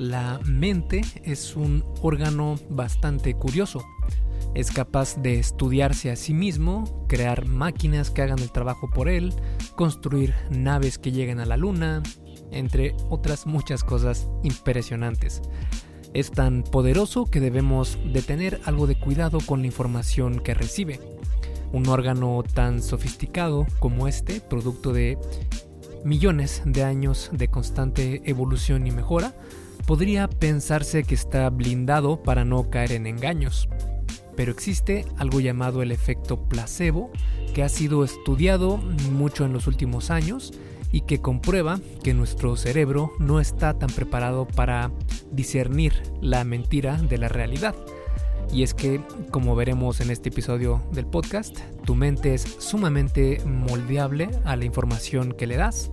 la mente es un órgano bastante curioso. Es capaz de estudiarse a sí mismo, crear máquinas que hagan el trabajo por él, construir naves que lleguen a la luna, entre otras muchas cosas impresionantes. Es tan poderoso que debemos de tener algo de cuidado con la información que recibe. Un órgano tan sofisticado como este, producto de millones de años de constante evolución y mejora, podría pensarse que está blindado para no caer en engaños. Pero existe algo llamado el efecto placebo, que ha sido estudiado mucho en los últimos años y que comprueba que nuestro cerebro no está tan preparado para discernir la mentira de la realidad. Y es que, como veremos en este episodio del podcast, tu mente es sumamente moldeable a la información que le das.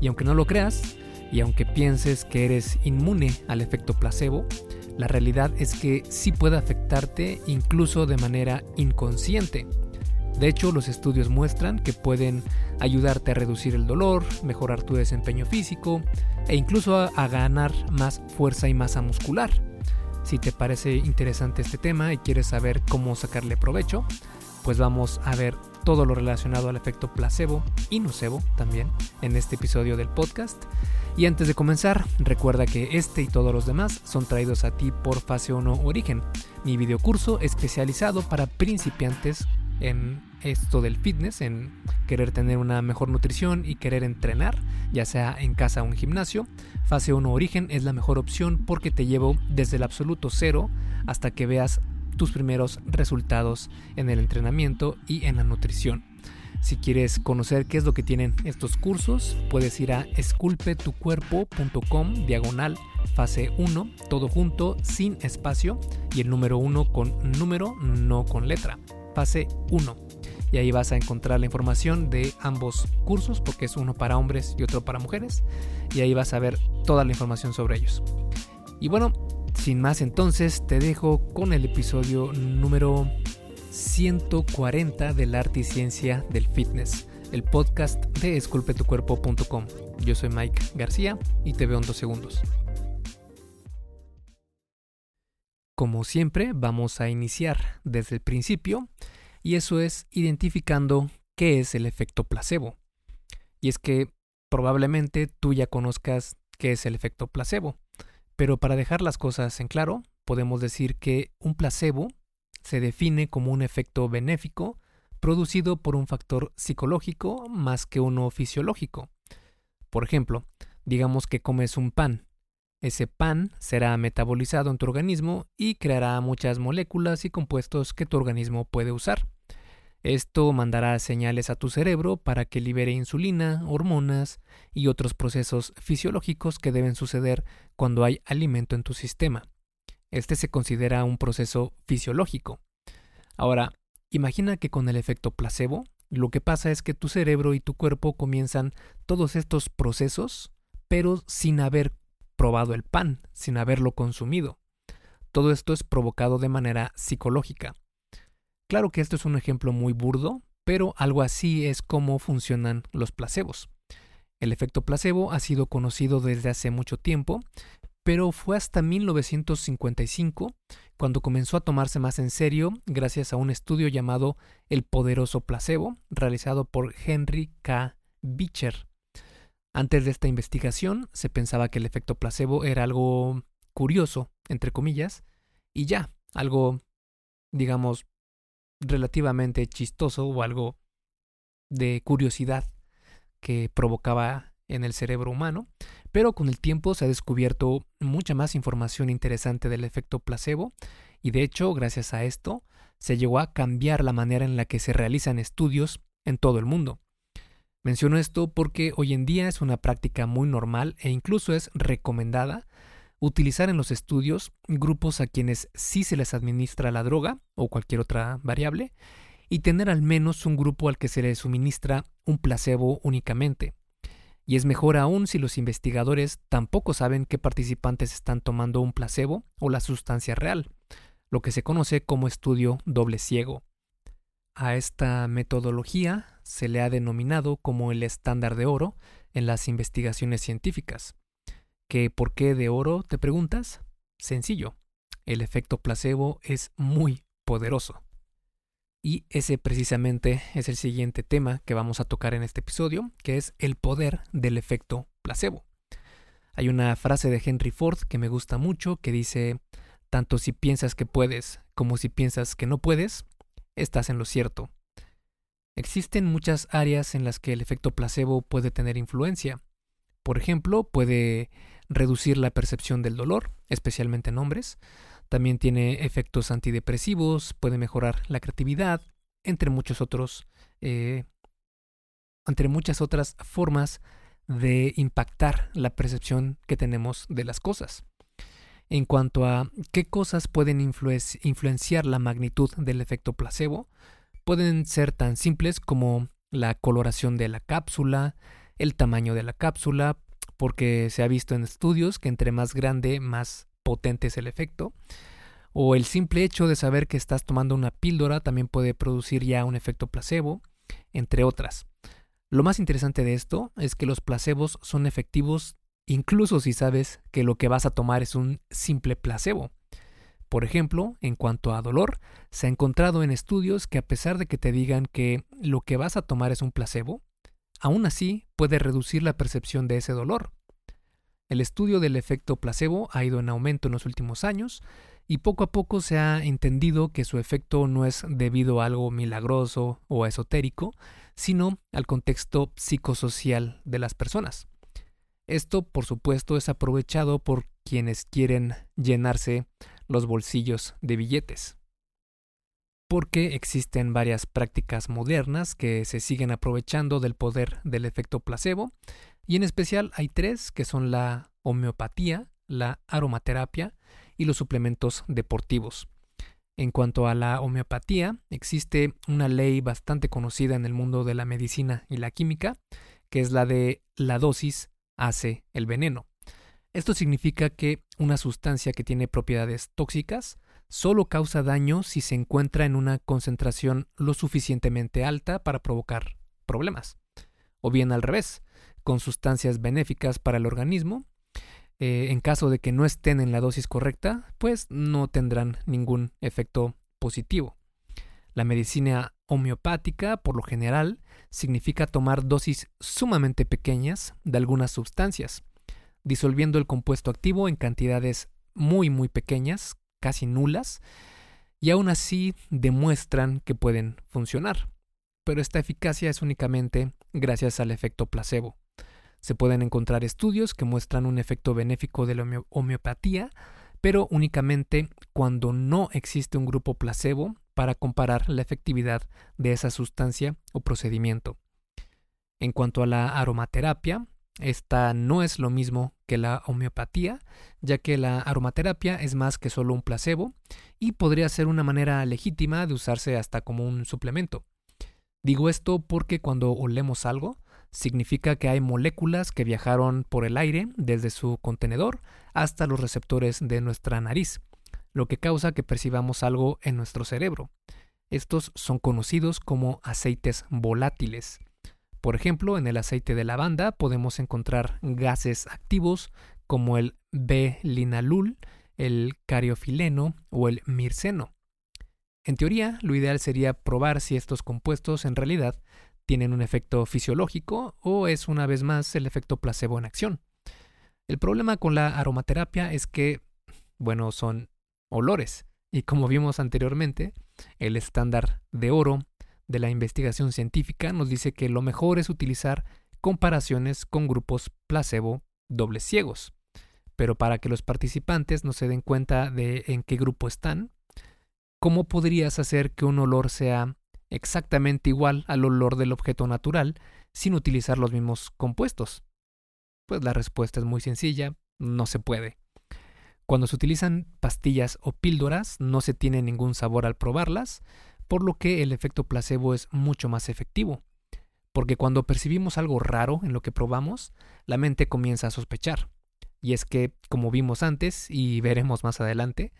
Y aunque no lo creas, y aunque pienses que eres inmune al efecto placebo, la realidad es que sí puede afectarte incluso de manera inconsciente. De hecho, los estudios muestran que pueden ayudarte a reducir el dolor, mejorar tu desempeño físico e incluso a, ganar más fuerza y masa muscular. Si te parece interesante este tema y quieres saber cómo sacarle provecho, pues vamos a ver todo lo relacionado al efecto placebo y nocebo también en este episodio del podcast. Y antes de comenzar, recuerda que este y todos los demás son traídos a ti por Fase 1 Origen, mi videocurso especializado para principiantes en esto del fitness, en querer tener una mejor nutrición y querer entrenar, ya sea en casa o en gimnasio. Fase 1 Origen es la mejor opción porque te llevo desde el absoluto cero hasta que veas tus primeros resultados en el entrenamiento y en la nutrición. Si quieres conocer qué es lo que tienen estos cursos, puedes ir a esculpetucuerpo.com diagonal fase 1, todo junto, sin espacio y el número 1 con número, no con letra fase 1. Y ahí vas a encontrar la información de ambos cursos, porque es uno para hombres y otro para mujeres. Y ahí vas a ver toda la información sobre ellos. Y bueno, sin más entonces, te dejo con el episodio número 140 del arte y ciencia del fitness, el podcast de esculpetucuerpo.com. Yo soy Mike García y te veo en dos segundos. Como siempre, vamos a iniciar desde el principio y eso es identificando qué es el efecto placebo. Y es que probablemente tú ya conozcas qué es el efecto placebo, pero para dejar las cosas en claro, podemos decir que un placebo se define como un efecto benéfico producido por un factor psicológico más que uno fisiológico. Por ejemplo, digamos que comes un pan ese pan será metabolizado en tu organismo y creará muchas moléculas y compuestos que tu organismo puede usar. Esto mandará señales a tu cerebro para que libere insulina, hormonas y otros procesos fisiológicos que deben suceder cuando hay alimento en tu sistema. Este se considera un proceso fisiológico. Ahora, imagina que con el efecto placebo, lo que pasa es que tu cerebro y tu cuerpo comienzan todos estos procesos, pero sin haber probado el pan sin haberlo consumido. Todo esto es provocado de manera psicológica. Claro que esto es un ejemplo muy burdo, pero algo así es como funcionan los placebos. El efecto placebo ha sido conocido desde hace mucho tiempo, pero fue hasta 1955 cuando comenzó a tomarse más en serio gracias a un estudio llamado El poderoso placebo, realizado por Henry K. Beecher. Antes de esta investigación se pensaba que el efecto placebo era algo curioso, entre comillas, y ya, algo, digamos, relativamente chistoso o algo de curiosidad que provocaba en el cerebro humano, pero con el tiempo se ha descubierto mucha más información interesante del efecto placebo y de hecho, gracias a esto, se llegó a cambiar la manera en la que se realizan estudios en todo el mundo. Menciono esto porque hoy en día es una práctica muy normal e incluso es recomendada utilizar en los estudios grupos a quienes sí se les administra la droga o cualquier otra variable y tener al menos un grupo al que se les suministra un placebo únicamente. Y es mejor aún si los investigadores tampoco saben qué participantes están tomando un placebo o la sustancia real, lo que se conoce como estudio doble ciego. A esta metodología se le ha denominado como el estándar de oro en las investigaciones científicas. ¿Que por qué de oro? ¿Te preguntas? Sencillo. El efecto placebo es muy poderoso. Y ese precisamente es el siguiente tema que vamos a tocar en este episodio, que es el poder del efecto placebo. Hay una frase de Henry Ford que me gusta mucho que dice, tanto si piensas que puedes como si piensas que no puedes, estás en lo cierto. Existen muchas áreas en las que el efecto placebo puede tener influencia. Por ejemplo, puede reducir la percepción del dolor, especialmente en hombres. También tiene efectos antidepresivos, puede mejorar la creatividad, entre eh, entre muchas otras formas de impactar la percepción que tenemos de las cosas. En cuanto a qué cosas pueden influenciar la magnitud del efecto placebo, pueden ser tan simples como la coloración de la cápsula, el tamaño de la cápsula, porque se ha visto en estudios que entre más grande, más potente es el efecto, o el simple hecho de saber que estás tomando una píldora también puede producir ya un efecto placebo, entre otras. Lo más interesante de esto es que los placebos son efectivos incluso si sabes que lo que vas a tomar es un simple placebo. Por ejemplo, en cuanto a dolor, se ha encontrado en estudios que a pesar de que te digan que lo que vas a tomar es un placebo, aún así puede reducir la percepción de ese dolor. El estudio del efecto placebo ha ido en aumento en los últimos años y poco a poco se ha entendido que su efecto no es debido a algo milagroso o esotérico, sino al contexto psicosocial de las personas. Esto, por supuesto, es aprovechado por quienes quieren llenarse los bolsillos de billetes. Porque existen varias prácticas modernas que se siguen aprovechando del poder del efecto placebo, y en especial hay tres que son la homeopatía, la aromaterapia y los suplementos deportivos. En cuanto a la homeopatía, existe una ley bastante conocida en el mundo de la medicina y la química, que es la de la dosis hace el veneno. Esto significa que una sustancia que tiene propiedades tóxicas solo causa daño si se encuentra en una concentración lo suficientemente alta para provocar problemas. O bien al revés, con sustancias benéficas para el organismo, eh, en caso de que no estén en la dosis correcta, pues no tendrán ningún efecto positivo. La medicina homeopática, por lo general, significa tomar dosis sumamente pequeñas de algunas sustancias, disolviendo el compuesto activo en cantidades muy muy pequeñas, casi nulas, y aún así demuestran que pueden funcionar. Pero esta eficacia es únicamente gracias al efecto placebo. Se pueden encontrar estudios que muestran un efecto benéfico de la homeopatía, pero únicamente cuando no existe un grupo placebo para comparar la efectividad de esa sustancia o procedimiento. En cuanto a la aromaterapia, esta no es lo mismo que la homeopatía, ya que la aromaterapia es más que solo un placebo y podría ser una manera legítima de usarse hasta como un suplemento. Digo esto porque cuando olemos algo, significa que hay moléculas que viajaron por el aire desde su contenedor hasta los receptores de nuestra nariz, lo que causa que percibamos algo en nuestro cerebro. Estos son conocidos como aceites volátiles. Por ejemplo, en el aceite de lavanda podemos encontrar gases activos como el B-linalul, el cariofileno o el mirceno. En teoría, lo ideal sería probar si estos compuestos en realidad tienen un efecto fisiológico o es una vez más el efecto placebo en acción. El problema con la aromaterapia es que, bueno, son olores. Y como vimos anteriormente, el estándar de oro de la investigación científica nos dice que lo mejor es utilizar comparaciones con grupos placebo dobles ciegos. Pero para que los participantes no se den cuenta de en qué grupo están, ¿cómo podrías hacer que un olor sea exactamente igual al olor del objeto natural sin utilizar los mismos compuestos? Pues la respuesta es muy sencilla, no se puede. Cuando se utilizan pastillas o píldoras no se tiene ningún sabor al probarlas, por lo que el efecto placebo es mucho más efectivo. Porque cuando percibimos algo raro en lo que probamos, la mente comienza a sospechar. Y es que, como vimos antes y veremos más adelante,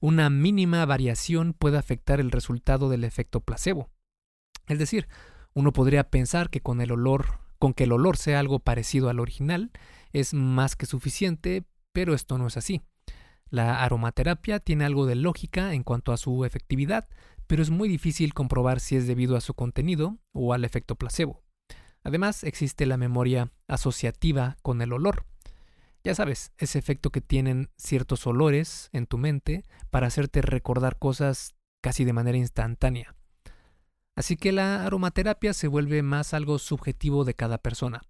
una mínima variación puede afectar el resultado del efecto placebo. Es decir, uno podría pensar que con el olor, con que el olor sea algo parecido al original, es más que suficiente, pero esto no es así. La aromaterapia tiene algo de lógica en cuanto a su efectividad, pero es muy difícil comprobar si es debido a su contenido o al efecto placebo. Además, existe la memoria asociativa con el olor. Ya sabes, ese efecto que tienen ciertos olores en tu mente para hacerte recordar cosas casi de manera instantánea. Así que la aromaterapia se vuelve más algo subjetivo de cada persona.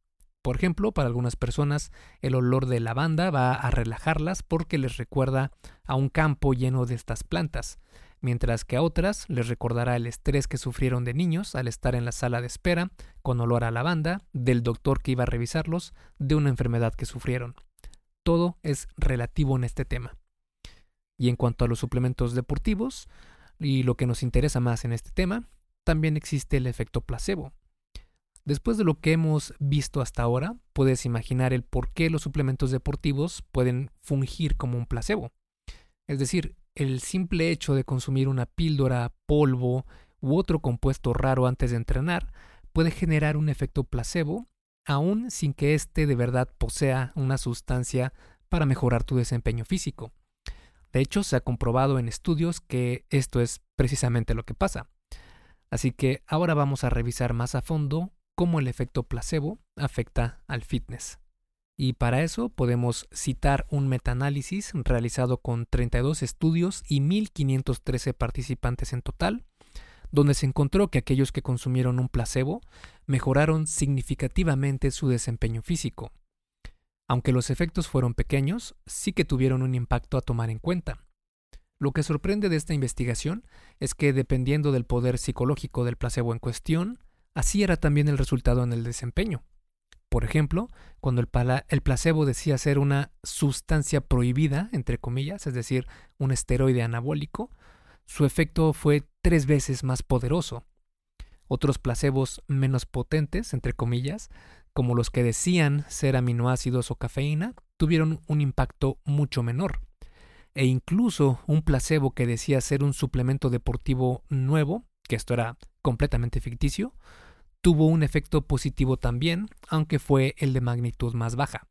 Por ejemplo, para algunas personas el olor de lavanda va a relajarlas porque les recuerda a un campo lleno de estas plantas, mientras que a otras les recordará el estrés que sufrieron de niños al estar en la sala de espera con olor a lavanda, del doctor que iba a revisarlos, de una enfermedad que sufrieron. Todo es relativo en este tema. Y en cuanto a los suplementos deportivos, y lo que nos interesa más en este tema, también existe el efecto placebo. Después de lo que hemos visto hasta ahora, puedes imaginar el por qué los suplementos deportivos pueden fungir como un placebo. Es decir, el simple hecho de consumir una píldora, polvo u otro compuesto raro antes de entrenar puede generar un efecto placebo, aun sin que éste de verdad posea una sustancia para mejorar tu desempeño físico. De hecho, se ha comprobado en estudios que esto es precisamente lo que pasa. Así que ahora vamos a revisar más a fondo cómo el efecto placebo afecta al fitness. Y para eso podemos citar un metaanálisis realizado con 32 estudios y 1.513 participantes en total, donde se encontró que aquellos que consumieron un placebo mejoraron significativamente su desempeño físico. Aunque los efectos fueron pequeños, sí que tuvieron un impacto a tomar en cuenta. Lo que sorprende de esta investigación es que dependiendo del poder psicológico del placebo en cuestión, Así era también el resultado en el desempeño. Por ejemplo, cuando el, placebo decía ser una sustancia prohibida, entre comillas, es decir, un esteroide anabólico, su efecto fue tres veces más poderoso. Otros placebos menos potentes, entre comillas, como los que decían ser aminoácidos o cafeína, tuvieron un impacto mucho menor. E incluso un placebo que decía ser un suplemento deportivo nuevo, que esto era completamente ficticio, tuvo un efecto positivo también, aunque fue el de magnitud más baja.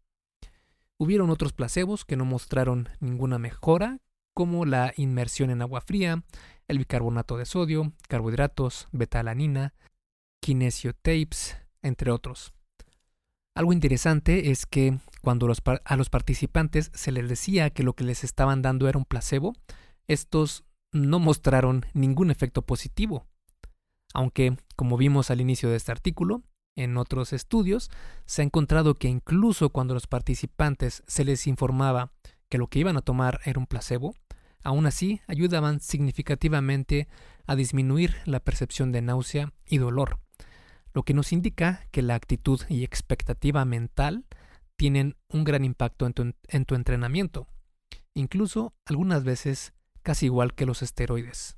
Hubieron otros placebos que no mostraron ninguna mejora, como la inmersión en agua fría, el bicarbonato de sodio, carbohidratos, betalanina, kinesiotapes, entre otros. Algo interesante es que cuando a los participantes se les decía que lo que les estaban dando era un placebo, estos no mostraron ningún efecto positivo aunque, como vimos al inicio de este artículo, en otros estudios se ha encontrado que incluso cuando los participantes se les informaba que lo que iban a tomar era un placebo, aún así ayudaban significativamente a disminuir la percepción de náusea y dolor, lo que nos indica que la actitud y expectativa mental tienen un gran impacto en tu, en tu entrenamiento, incluso algunas veces casi igual que los esteroides.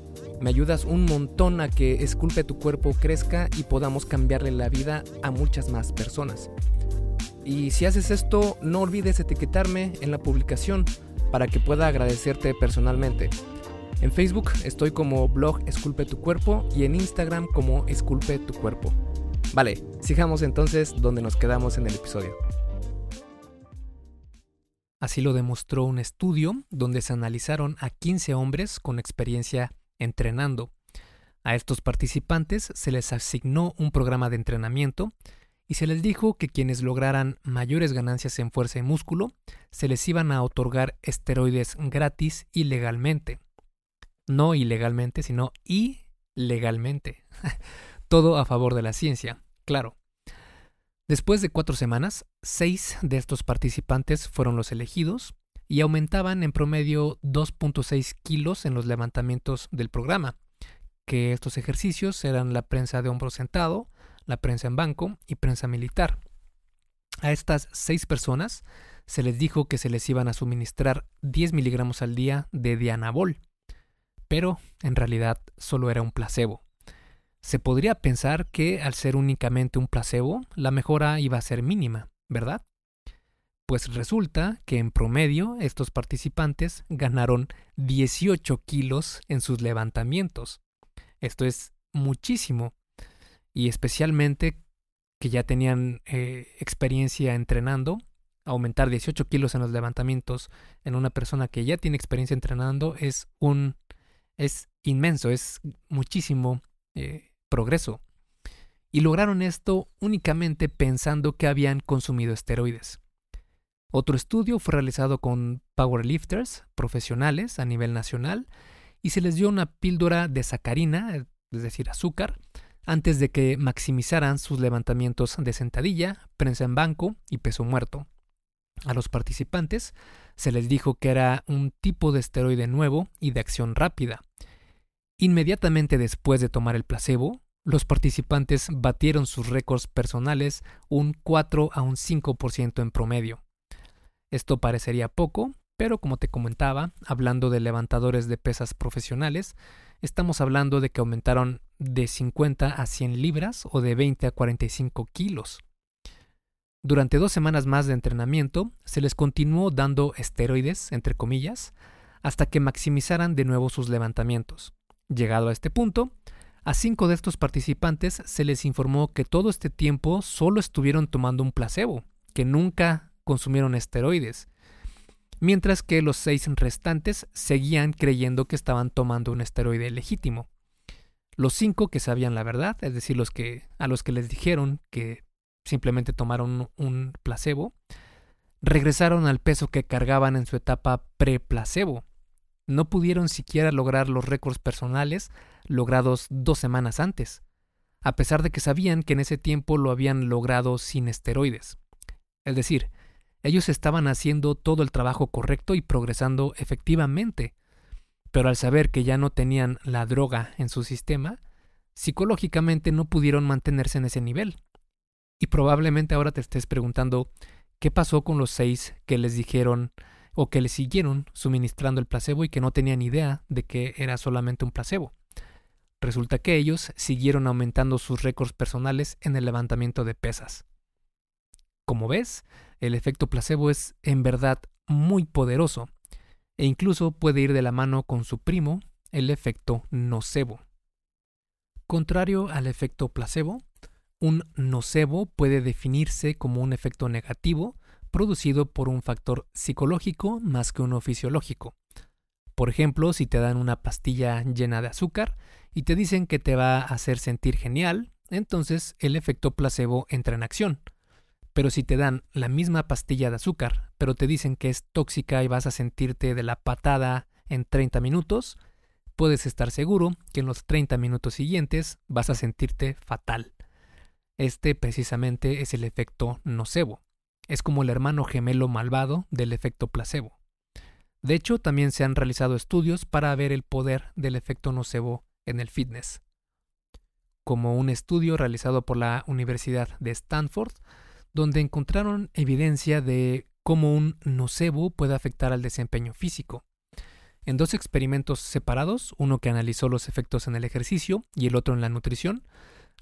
me ayudas un montón a que Esculpe tu cuerpo crezca y podamos cambiarle la vida a muchas más personas. Y si haces esto, no olvides etiquetarme en la publicación para que pueda agradecerte personalmente. En Facebook estoy como blog Esculpe tu cuerpo y en Instagram como Esculpe tu cuerpo. Vale, sigamos entonces donde nos quedamos en el episodio. Así lo demostró un estudio donde se analizaron a 15 hombres con experiencia entrenando. A estos participantes se les asignó un programa de entrenamiento y se les dijo que quienes lograran mayores ganancias en fuerza y músculo se les iban a otorgar esteroides gratis y legalmente. No ilegalmente, sino ilegalmente. Todo a favor de la ciencia, claro. Después de cuatro semanas, seis de estos participantes fueron los elegidos y aumentaban en promedio 2.6 kilos en los levantamientos del programa, que estos ejercicios eran la prensa de hombro sentado, la prensa en banco y prensa militar. A estas seis personas se les dijo que se les iban a suministrar 10 miligramos al día de Dianabol, pero en realidad solo era un placebo. Se podría pensar que al ser únicamente un placebo, la mejora iba a ser mínima, ¿verdad? Pues resulta que en promedio estos participantes ganaron 18 kilos en sus levantamientos. Esto es muchísimo. Y especialmente que ya tenían eh, experiencia entrenando, aumentar 18 kilos en los levantamientos en una persona que ya tiene experiencia entrenando es un es inmenso, es muchísimo eh, progreso. Y lograron esto únicamente pensando que habían consumido esteroides. Otro estudio fue realizado con powerlifters profesionales a nivel nacional y se les dio una píldora de sacarina, es decir, azúcar, antes de que maximizaran sus levantamientos de sentadilla, prensa en banco y peso muerto. A los participantes se les dijo que era un tipo de esteroide nuevo y de acción rápida. Inmediatamente después de tomar el placebo, los participantes batieron sus récords personales un 4 a un 5% en promedio. Esto parecería poco, pero como te comentaba, hablando de levantadores de pesas profesionales, estamos hablando de que aumentaron de 50 a 100 libras o de 20 a 45 kilos. Durante dos semanas más de entrenamiento, se les continuó dando esteroides, entre comillas, hasta que maximizaran de nuevo sus levantamientos. Llegado a este punto, a cinco de estos participantes se les informó que todo este tiempo solo estuvieron tomando un placebo, que nunca consumieron esteroides, mientras que los seis restantes seguían creyendo que estaban tomando un esteroide legítimo. Los cinco que sabían la verdad, es decir, los que a los que les dijeron que simplemente tomaron un placebo, regresaron al peso que cargaban en su etapa pre-placebo. No pudieron siquiera lograr los récords personales logrados dos semanas antes, a pesar de que sabían que en ese tiempo lo habían logrado sin esteroides. Es decir, ellos estaban haciendo todo el trabajo correcto y progresando efectivamente, pero al saber que ya no tenían la droga en su sistema, psicológicamente no pudieron mantenerse en ese nivel. Y probablemente ahora te estés preguntando qué pasó con los seis que les dijeron o que les siguieron suministrando el placebo y que no tenían idea de que era solamente un placebo. Resulta que ellos siguieron aumentando sus récords personales en el levantamiento de pesas. Como ves, el efecto placebo es en verdad muy poderoso e incluso puede ir de la mano con su primo, el efecto nocebo. Contrario al efecto placebo, un nocebo puede definirse como un efecto negativo producido por un factor psicológico más que uno fisiológico. Por ejemplo, si te dan una pastilla llena de azúcar y te dicen que te va a hacer sentir genial, entonces el efecto placebo entra en acción. Pero si te dan la misma pastilla de azúcar, pero te dicen que es tóxica y vas a sentirte de la patada en 30 minutos, puedes estar seguro que en los 30 minutos siguientes vas a sentirte fatal. Este precisamente es el efecto nocebo. Es como el hermano gemelo malvado del efecto placebo. De hecho, también se han realizado estudios para ver el poder del efecto nocebo en el fitness. Como un estudio realizado por la Universidad de Stanford, donde encontraron evidencia de cómo un nocebo puede afectar al desempeño físico. En dos experimentos separados, uno que analizó los efectos en el ejercicio y el otro en la nutrición,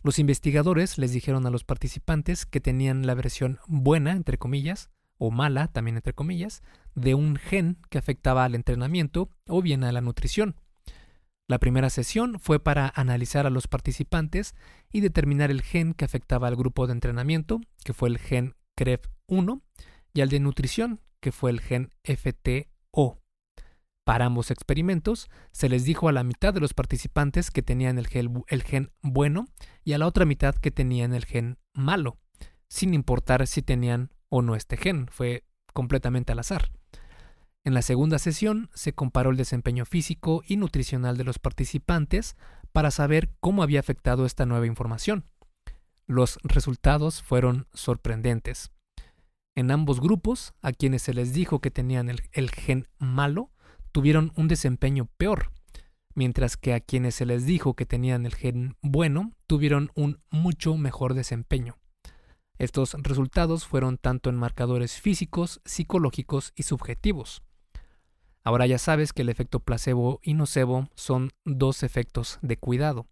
los investigadores les dijeron a los participantes que tenían la versión buena, entre comillas, o mala, también entre comillas, de un gen que afectaba al entrenamiento o bien a la nutrición. La primera sesión fue para analizar a los participantes y determinar el gen que afectaba al grupo de entrenamiento, que fue el gen CREF1, y al de nutrición, que fue el gen FTO. Para ambos experimentos, se les dijo a la mitad de los participantes que tenían el gen, bueno y a la otra mitad que tenían el gen malo, sin importar si tenían o no este gen, fue completamente al azar. En la segunda sesión se comparó el desempeño físico y nutricional de los participantes para saber cómo había afectado esta nueva información. Los resultados fueron sorprendentes. En ambos grupos, a quienes se les dijo que tenían el gen malo, tuvieron un desempeño peor, mientras que a quienes se les dijo que tenían el gen bueno tuvieron un mucho mejor desempeño. Estos resultados fueron tanto en marcadores físicos, psicológicos y subjetivos. Ahora ya sabes que el efecto placebo y nocebo son dos efectos de cuidado,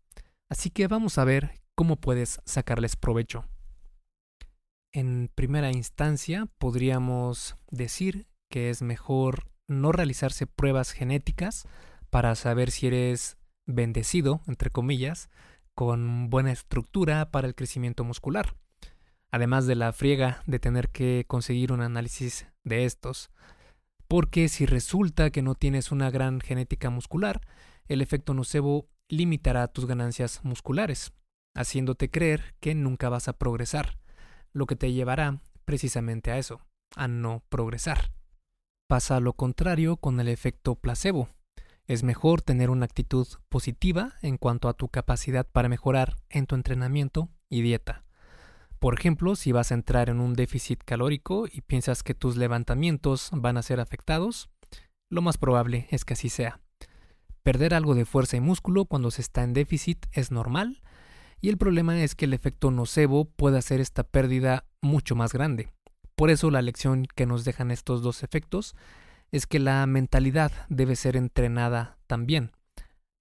así que vamos a ver cómo puedes sacarles provecho. En primera instancia, podríamos decir que es mejor no realizarse pruebas genéticas para saber si eres bendecido, entre comillas, con buena estructura para el crecimiento muscular además de la friega de tener que conseguir un análisis de estos. Porque si resulta que no tienes una gran genética muscular, el efecto nocebo limitará tus ganancias musculares, haciéndote creer que nunca vas a progresar, lo que te llevará precisamente a eso, a no progresar. Pasa lo contrario con el efecto placebo. Es mejor tener una actitud positiva en cuanto a tu capacidad para mejorar en tu entrenamiento y dieta. Por ejemplo, si vas a entrar en un déficit calórico y piensas que tus levantamientos van a ser afectados, lo más probable es que así sea. Perder algo de fuerza y músculo cuando se está en déficit es normal, y el problema es que el efecto nocebo puede hacer esta pérdida mucho más grande. Por eso la lección que nos dejan estos dos efectos es que la mentalidad debe ser entrenada también,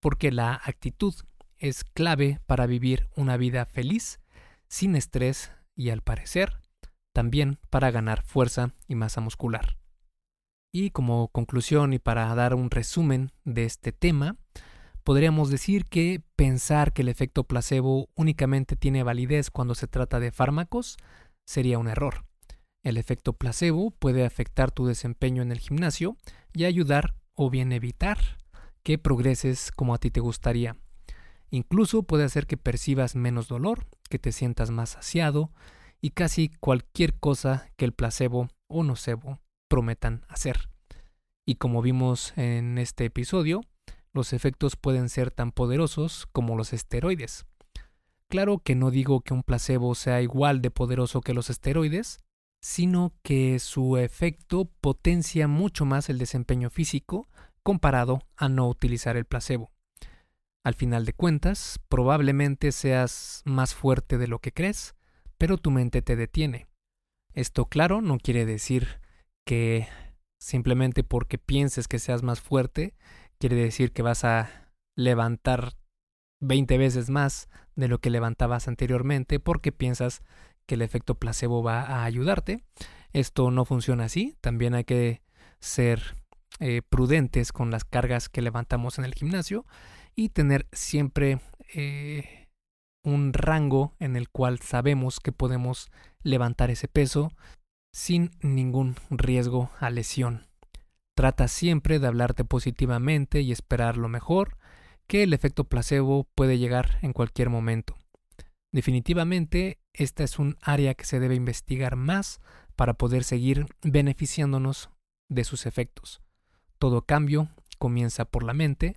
porque la actitud es clave para vivir una vida feliz sin estrés y al parecer también para ganar fuerza y masa muscular. Y como conclusión y para dar un resumen de este tema, podríamos decir que pensar que el efecto placebo únicamente tiene validez cuando se trata de fármacos sería un error. El efecto placebo puede afectar tu desempeño en el gimnasio y ayudar o bien evitar que progreses como a ti te gustaría. Incluso puede hacer que percibas menos dolor, que te sientas más saciado y casi cualquier cosa que el placebo o nocebo prometan hacer. Y como vimos en este episodio, los efectos pueden ser tan poderosos como los esteroides. Claro que no digo que un placebo sea igual de poderoso que los esteroides, sino que su efecto potencia mucho más el desempeño físico comparado a no utilizar el placebo. Al final de cuentas, probablemente seas más fuerte de lo que crees, pero tu mente te detiene. Esto, claro, no quiere decir que simplemente porque pienses que seas más fuerte, quiere decir que vas a levantar 20 veces más de lo que levantabas anteriormente porque piensas que el efecto placebo va a ayudarte. Esto no funciona así, también hay que ser eh, prudentes con las cargas que levantamos en el gimnasio y tener siempre eh, un rango en el cual sabemos que podemos levantar ese peso sin ningún riesgo a lesión. Trata siempre de hablarte positivamente y esperar lo mejor, que el efecto placebo puede llegar en cualquier momento. Definitivamente, esta es un área que se debe investigar más para poder seguir beneficiándonos de sus efectos. Todo cambio comienza por la mente